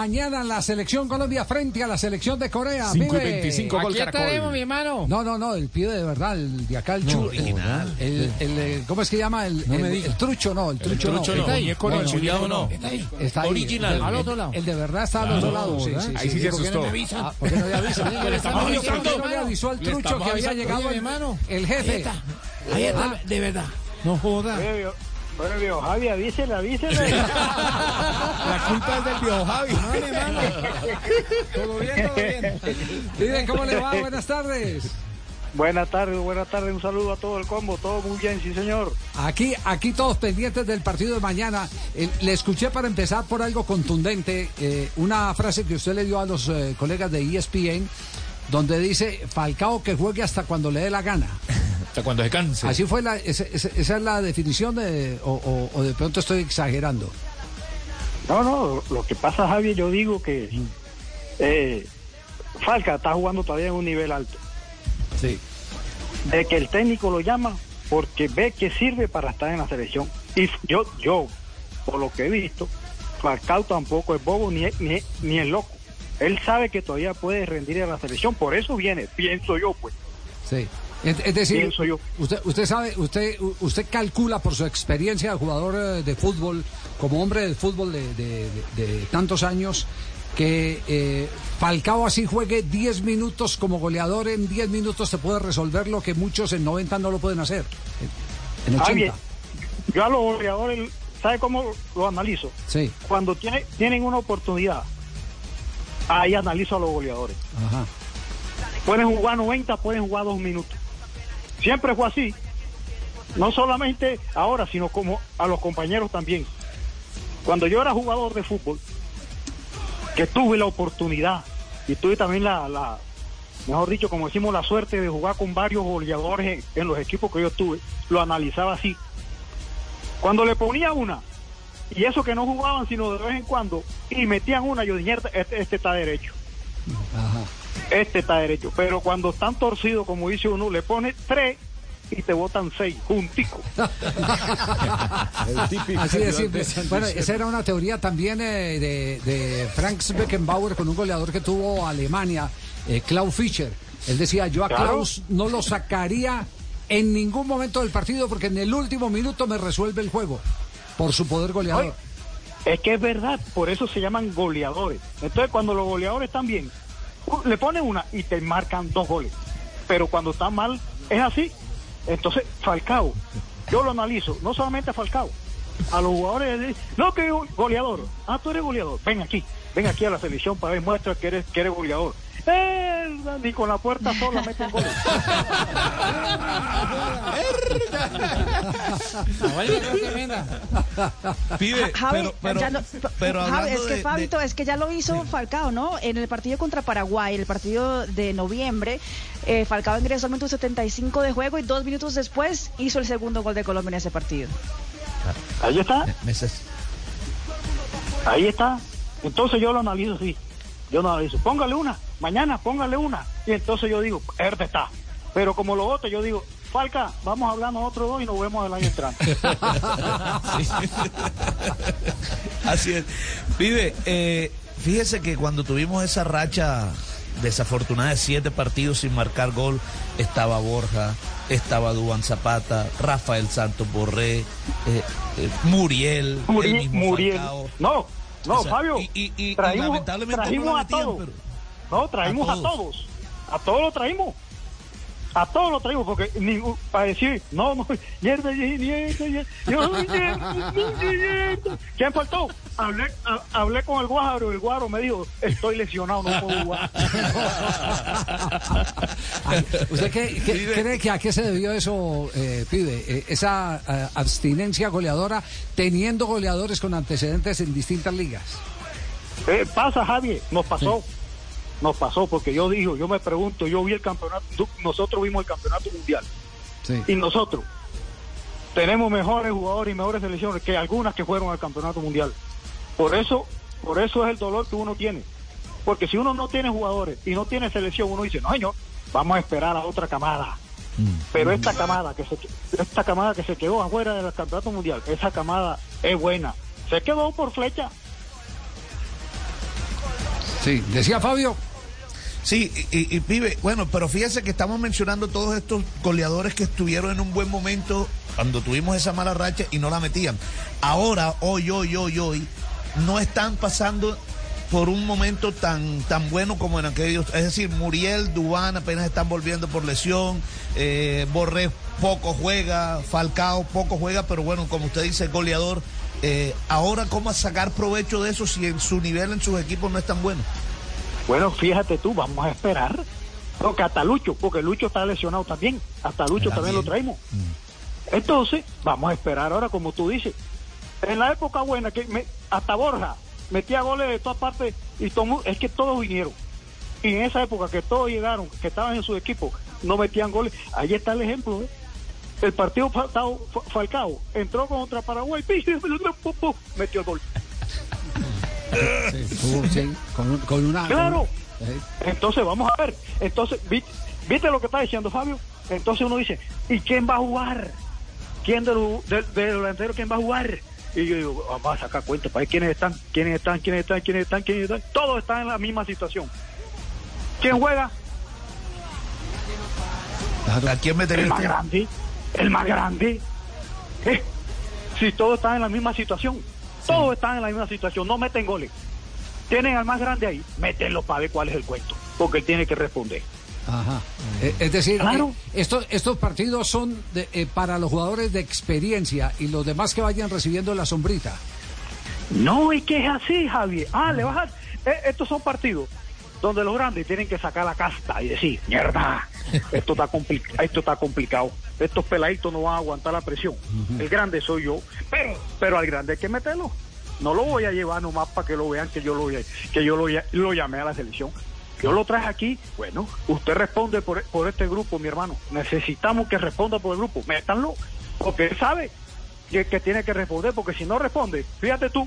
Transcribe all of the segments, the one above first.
Mañana la selección Colombia frente a la selección de Corea. 5 y Vive. 25 gol Aquí Caracol. estaremos, mi hermano. No, no, no, el pibe de verdad, el de acá, el chu- original. El, el, el- ¿Cómo es que llama? El, No me el- diga. el trucho, no, el trucho, trucho no. no. Está No, el no, chuleado, no. Está ahí. Está ahí. Original. El, Al el- otro lado. El de verdad está al otro lado. Sí, sí, Ahí sí se ¿Por qué no asustó. Ah, ¿por qué no le avisan? Le estamos ¿Por qué avisando. no le avisó al trucho que había llegado el, mi hermano. el jefe? Ahí está, de verdad. No joda. Oye, viejo- Javi, avísele, avísele. La culpa es del viejo Javi. Hermano. Todo bien, todo bien. Vive, ¿cómo le va? Buenas tardes. buenas tardes, buenas tardes. Un saludo a todo el combo. Todo muy bien, sí, señor. Aquí, aquí todos pendientes del partido de mañana. Eh, le escuché para empezar por algo contundente, eh, una frase que usted le dio a los eh, colegas de ESPN, donde dice Falcao que juegue hasta cuando le dé la gana. Hasta cuando se canse. Así fue la, esa, esa- esa es la definición de, o, o- o de pronto estoy exagerando. No, no, lo que pasa, Javi, yo digo que eh, Falca está jugando todavía en un nivel alto. Sí. De que el técnico lo llama porque ve que sirve para estar en la selección. Y yo, yo, por lo que he visto, Falcao tampoco es bobo ni es, ni ni es loco. Él sabe que todavía puede rendir a la selección, por eso viene, pienso yo, pues. Sí. Es, decir, yo. usted, usted sabe, usted, usted calcula por su experiencia de jugador eh, de fútbol, como hombre del fútbol de, de- de- de tantos años, que eh, Falcao así juegue 10 minutos como goleador, en 10 minutos te puede resolver lo que muchos en 90 no lo pueden hacer. En en 80. Javi, yo a los goleadores, ¿sabe cómo lo analizo? Sí, Cuando tiene, tienen una oportunidad, ahí analizo a los goleadores. ajá. Pueden jugar 90, pueden jugar dos minutos. Siempre fue así. No solamente ahora, sino como a los compañeros también. Cuando yo era jugador de fútbol, que tuve la oportunidad y tuve también la, mejor dicho, como decimos, la suerte de jugar con varios goleadores en, en los equipos que yo tuve, lo analizaba así. Cuando le ponía una, y eso que no jugaban sino de vez en cuando, y metían una, yo dije, este, este está derecho Ajá. Este está derecho. Pero cuando están torcidos, como dice uno, le pone tres y te botan seis, juntico. Así de simple. Bueno, esa era una teoría también eh, de, de Frank Beckenbauer con un goleador que tuvo Alemania, eh, Klaus Fischer. Él decía, yo a Claro. Klaus no lo sacaría en ningún momento del partido porque en el último minuto me resuelve el juego por su poder goleador. Oye, Es que es verdad, por eso se llaman goleadores. Entonces, cuando los goleadores están bien, le ponen una y te marcan dos goles. Pero cuando está mal, es así. Entonces, Falcao, yo lo analizo, no solamente a Falcao, a los jugadores, no que go- goleador. Ah, tú eres goleador, ven aquí, ven aquí a la selección para ver, muestra que eres, que eres goleador. Eh, ni con la puerta sola meten goles. Vaya, qué tremenda. Pibe, Javi, pero, pero, ya no- pero Javi, es que de- Fabito, de- es que ya lo hizo Falcao, ¿no? En el partido contra Paraguay, el partido de noviembre, eh, Falcao ingresó al minuto 75 de juego y dos minutos después hizo el segundo gol de Colombia en ese partido. Ahí está. meses. Ahí está. Entonces yo lo analizo así. Yo lo analizo. Póngale una. Mañana póngale una. Y entonces yo digo, Erde está. Pero como lo otro, yo digo, Falca, vamos a hablar nosotros dos y nos vemos el año entrante. Así es. Pibe, eh, fíjese que cuando tuvimos esa racha desafortunada de siete partidos sin marcar gol, estaba Borja, estaba Duan Zapata, Rafael Santos Borré, eh, eh, Muriel, el Muriel. mismo Muriel. Falcao. No, no, O sea, Fabio. y- y- y- y traímos, lamentablemente no trajimos lo a todos. pero- No, traímos A a todos. todos. A todos lo traímos. A todos lo traímos, porque ningún, para decir, no, no, mierda, mierda, mierda. ¿Quién faltó? Hablé, ha- hablé con el Guaro, el Guaro me dijo, estoy lesionado, no puedo jugar. ¿Usted qué, cree que a qué se debió eso, eh, pibe? Eh, esa eh, abstinencia goleadora teniendo goleadores con antecedentes en distintas ligas. Eh, pasa, Javier, nos pasó. Nos pasó, porque yo digo, yo me pregunto, yo vi el campeonato, nosotros vimos el campeonato mundial. Sí. Y nosotros tenemos mejores jugadores y mejores selecciones que algunas que fueron al campeonato mundial. Por eso, por eso es el dolor que uno tiene. Porque si uno no tiene jugadores y no tiene selección, uno dice, no, señor, vamos a esperar a otra camada. Pero esta camada que se esta camada que se quedó afuera del campeonato mundial, esa camada es buena. Se quedó por flecha. Sí, decía Fabio. Sí, y, y- pibe, bueno, pero fíjese que estamos mencionando todos estos goleadores que estuvieron en un buen momento cuando tuvimos esa mala racha y no la metían. Ahora, hoy, hoy, hoy, hoy, no están pasando por un momento tan tan bueno como en aquellos, es decir, Muriel, Dubán apenas están volviendo por lesión, eh, Borré poco juega, Falcao poco juega, pero bueno, como usted dice, goleador. eh, ahora, ¿cómo sacar provecho de eso si en su nivel en sus equipos no es tan bueno? Bueno, fíjate tú, vamos a esperar. Porque hasta Lucho, porque Lucho está lesionado también. Hasta Lucho también lo traemos. Entonces, vamos a esperar ahora, como tú dices. En la época buena, que me- hasta Borja metía goles de todas partes y todo, es que todos vinieron. Y en esa época que todos llegaron, que estaban en su equipo, no metían goles. Ahí está el ejemplo. ¿eh? El partido Falcao, Falcao entró contra Paraguay, metió el gol. Sí, sí, con, un- con una. Claro. con- eh, Entonces, vamos a ver. Entonces, vi- ¿viste lo que está diciendo Fabio? Entonces uno dice, ¿y quién va a jugar? ¿Quién de los de, de delanteros quién va a jugar? Y yo digo, vamos a sacar cuenta para ver quiénes están, quiénes están, quiénes están, quiénes están, quiénes están. Todos están en la misma situación. ¿Quién juega? ¿A quién metería El más grande. El más grande. Eh, Si todos están en la misma situación. Todos están en la misma situación. No meten goles. Tienen al más grande ahí. Métenlo para ver cuál es el cuento. Porque él tiene que responder. Ajá. Eh, es decir, Claro. eh, estos, estos partidos son de- eh, para los jugadores de experiencia y los demás que vayan recibiendo la sombrita. No, es que es así, Javier. Ah, le vas a... eh, estos son partidos donde los grandes tienen que sacar la casta y decir, mierda, esto está, compli- esto está complicado. Estos peladitos no van a aguantar la presión. El grande soy yo, pero, pero al grande hay que meterlo. No lo voy a llevar nomás para que lo vean que yo lo, que yo lo, ll- lo llamé a la selección. Yo lo traje aquí. Bueno, usted responde por, por este grupo, mi hermano. Necesitamos que responda por el grupo. Métanlo, porque él sabe que, que tiene que responder, porque si no responde, fíjate tú,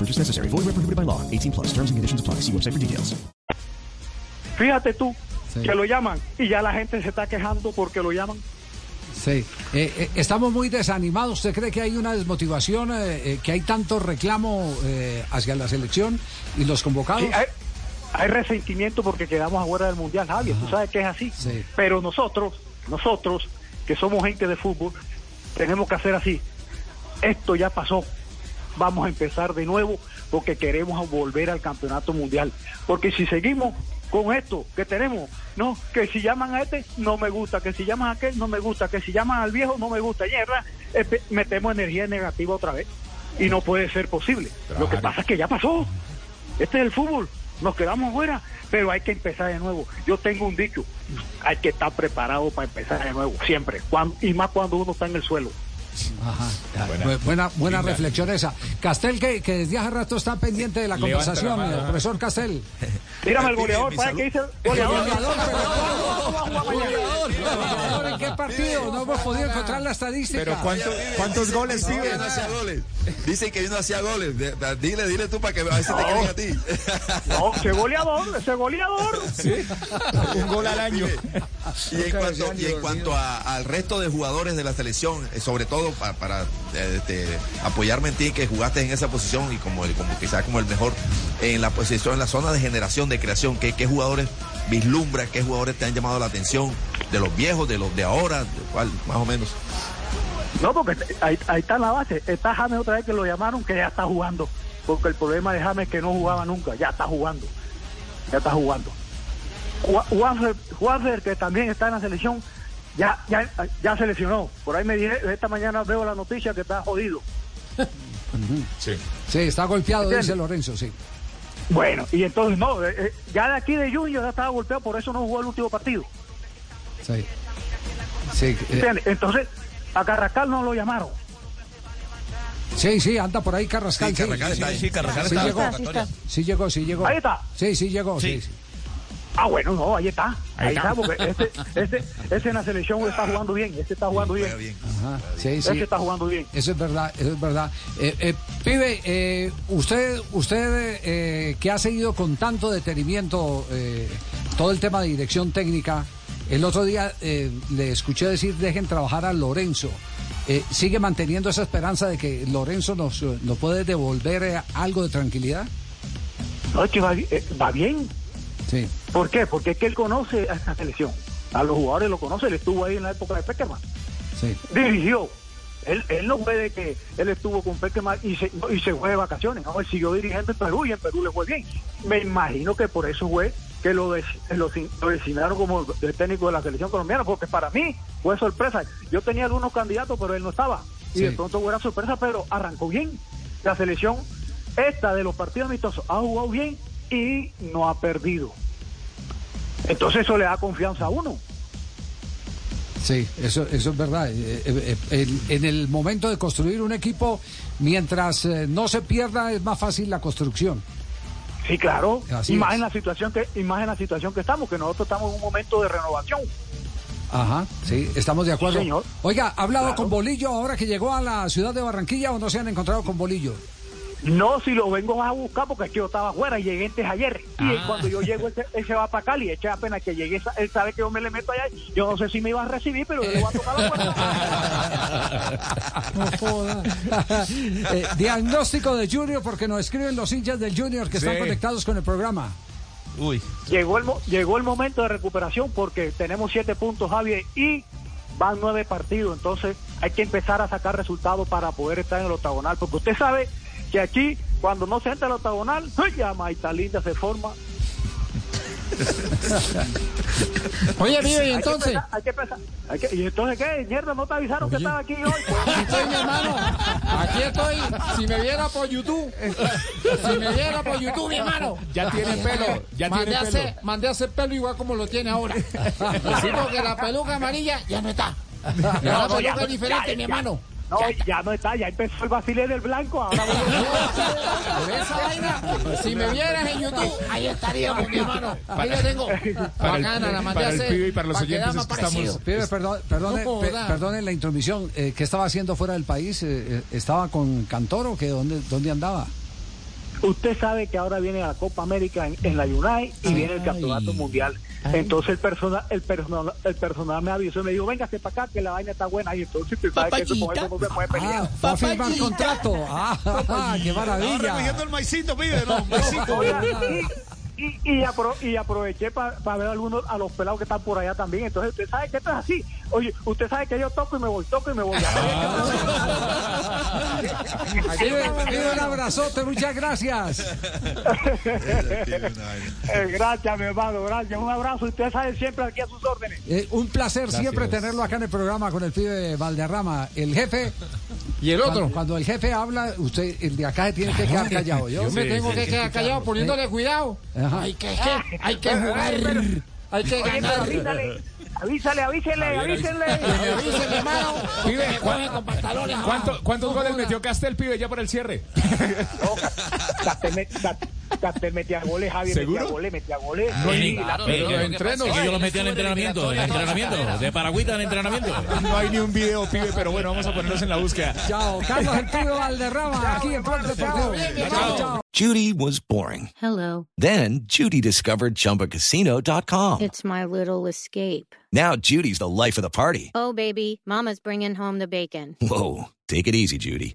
Purchase necessary. Void where prohibited by law. 18 plus. Terms and conditions apply. See website for details. Fíjate tú Sí. que lo llaman y ya la gente se está quejando porque lo llaman. Sí. Eh, eh, estamos muy desanimados. ¿Usted cree que hay una desmotivación, eh, eh, que hay tanto reclamo eh, hacia la selección y los convocados? Sí, hay, hay resentimiento porque quedamos afuera del mundial, Javier. Tú sabes que es así. Sí. Pero nosotros, nosotros que somos gente de fútbol, tenemos que hacer así. Esto ya pasó. Vamos a empezar de nuevo porque queremos volver al campeonato mundial. Porque si seguimos con esto que tenemos, no, que si llaman a este no me gusta, que si llaman a aquel no me gusta, que si llaman al viejo no me gusta, y metemos energía negativa otra vez y no puede ser posible. Lo que pasa es que ya pasó. Este es el fútbol. Nos quedamos fuera, pero hay que empezar de nuevo. Yo tengo un dicho, hay que estar preparado para empezar de nuevo, siempre. Cuan- y más cuando uno está en el suelo. Ajá. Buena, buena, buena reflexión esa. Castel, que, que desde hace rato está pendiente de la Levanta conversación, la mano, eh, profesor Castel. Tírame el goleador, ¿para qué dice goleador? Goleador, pero ¿cuándo? ¿En qué partido? No hemos podido encontrar la estadística. Pero ¿cuánto- ¿cuántos goles pibe? no hacía goles. Dicen que yo no hacía goles. Dile, dile tú para que a ver si te creen a ti. No, ese goleador, ese goleador. Un gol al año. Y en cuanto, y en cuanto a- al resto de jugadores de la selección, eh, sobre todo pa- para, eh, este, apoyarme en ti, que jugaste en esa posición y como, el- como quizás como el mejor en la posición, en la zona de generación, de creación, ¿qué, qué jugadores vislumbras, qué jugadores te han llamado la atención? ¿De los viejos, de los de ahora? ¿De cuál, más o menos? No, porque ahí, ahí está la base. Está James otra vez que lo llamaron, que ya está jugando. Porque el problema de James es que no jugaba nunca, ya está jugando. Ya está jugando. Ju- Juanfer, que también está en la selección, ya, ya, ya se lesionó. Por ahí me dije, esta mañana veo la noticia que está jodido. Sí. Sí, está golpeado, ¿Entiendes? dice Lorenzo, sí. Bueno, y entonces no, eh, eh, ya de aquí de Junior ya estaba golpeado, por eso no jugó el último partido. Sí. Sí, eh. Entonces, a Carrascal no lo llamaron. sí, sí, anda por ahí Carrascal. Sí, Carrascal está ahí. Sí, Carrascal Sí está en la llegó. Está, sí. Sí llegó, sí llegó. Ahí está. Sí, sí llegó, sí. Sí. sí. Ah, bueno, no, ahí está. Ahí, Ahí está, está. porque este, este, este en la selección está jugando bien, este está jugando bien. Ajá, sí, sí. Este está jugando bien. Eso es verdad, eso es verdad. Eh, eh, pibe, eh, usted, usted eh, que ha seguido con tanto detenimiento eh, todo el tema de dirección técnica, el otro día eh, le escuché decir dejen trabajar a Lorenzo. Eh, ¿Sigue manteniendo esa esperanza de que Lorenzo nos, eh, nos puede devolver algo de tranquilidad? No, es que va, va bien. Sí. ¿Por qué? Porque es que él conoce a esta selección. A los jugadores lo conoce, él estuvo ahí en la época de Peckerman. Sí. Dirigió. Él, él no fue de que él estuvo con Peckerman y se, y se fue de vacaciones. No, él siguió dirigiendo en Perú y en Perú le fue bien. Me imagino que por eso fue que lo, designaron como el técnico de la selección colombiana, porque para mí fue sorpresa. Yo tenía algunos candidatos, pero él no estaba. Y de pronto fue una sorpresa, pero arrancó bien. La selección, esta de los partidos amistosos, ha jugado bien y no ha perdido. Entonces eso le da confianza a uno. Sí, eso, eso es verdad. Eh, eh, eh, en, el momento de construir un equipo, mientras no se pierda, es más fácil la construcción. Sí, claro. Así y más es. en la situación que y más en la situación que estamos, que nosotros estamos en un momento de renovación. Ajá, sí, estamos de acuerdo. Sí, señor. Oiga, ¿ha hablado Claro. con Bolillo ahora que llegó a la ciudad de Barranquilla o no se han encontrado con Bolillo? No, si lo vengo a buscar porque es que yo estaba afuera y llegué antes ayer. Y Ah. cuando yo llego, él se, él se va para Cali. Echa apenas que llegué, sa- él sabe que yo me le meto allá. Yo no sé si me iba a recibir, pero yo le voy a tocar la puerta. Eh, diagnóstico de Junior, porque nos escriben los hinchas del Junior que están conectados con el programa. Uy. llegó, el, mo- llegó el momento de recuperación porque tenemos siete puntos, Javier, y van nueve partidos. Entonces hay que empezar a sacar resultados para poder estar en el octagonal. Porque usted sabe que aquí, cuando no se entra al octagonal, ¡ay, ya Maita Linda se forma. Oye, vive, y Hay que entonces. hay que empezar. Hay que- ¿Y entonces qué? Mierda, ¿no te avisaron que estaba aquí hoy? Aquí estoy, mi hermano. Aquí estoy. Si me viera por YouTube. Si me viera por YouTube, mi hermano. Ya tiene pelo, ya mandé tiene a pelo. hacer, mandé a hacer pelo igual como lo tiene ahora. Sí, porque la peluca amarilla ya no está. Ya la No, no, ya peluca es diferente, ya- mi ya- hermano. No, ya no está, ya empezó el vacile del blanco. Ahora Por esa vaina, si me vieras en YouTube, ahí estaríamos, mi hermano. Ahí le tengo. Para el- Bacana, la mandé para a el pibe y para los para quedar oyentes más es que estamos-. Pibe, perdón, perdone, No pe- perdone la intromisión. Eh, ¿Qué estaba haciendo fuera del país? Eh, eh, ¿Estaba con Cantor o qué? ¿Dónde, dónde andaba? Usted sabe que ahora viene la Copa América en, en la Unai y viene el Campeonato Mundial. Entonces el personal, el personal, el personal me avisó y me dijo, véngase para acá que la vaina está buena y entonces usted sabe que eso con eso no se puede pelear. Ah, va a firmar contrato. Ah, qué maravilla. el maicito, pibe, no, maicito. Y, y, y, apro- y aproveché para ver a algunos a los pelados que están por allá también. Entonces usted sabe que esto es así. Oye, usted sabe que yo toco y me voy, toco y me voy. Un abrazote, muchas gracias. Eh, gracias, mi hermano, gracias. Un abrazo. Usted sabe siempre aquí a sus órdenes. Eh, un placer Gracias. siempre tenerlo acá en el programa con el pibe Valderrama. El jefe. ¿Y el otro? Cuando, cuando el jefe habla, usted, el de acá se tiene que quedar callado. ¿yo? Yo me tengo que quedar callado poniéndole cuidado. Ajá. Hay que, que- hay que jugar. Hay que Oye, ganar. avísale, avísale, avise, mi hermano. Pibe, coge con pantalones abajo. ¿Cuánto- ¿Cuántos goles metió Castel, pibe, ya para el cierre? Castel Castel metía goles, Javier ¿Seguro? metía goles, metía goles. No hay Sí, ni- la- pero yo entreno, que yo lo metí en entrenamiento, en entrenamiento, de paragüita en entrenamiento. No hay ni un video, pibe, pero bueno, vamos a ponernos en la búsqueda. Chao, Carlos el pibe Valderrama, aquí en Fuerte Chao, chao. Judy was boring. Hello. Then Judy discovered ChumbaCasino.com. It's my little escape. Now Judy's the life of the party. Oh, baby, Mama's bringing home the bacon. Whoa, take it easy, Judy.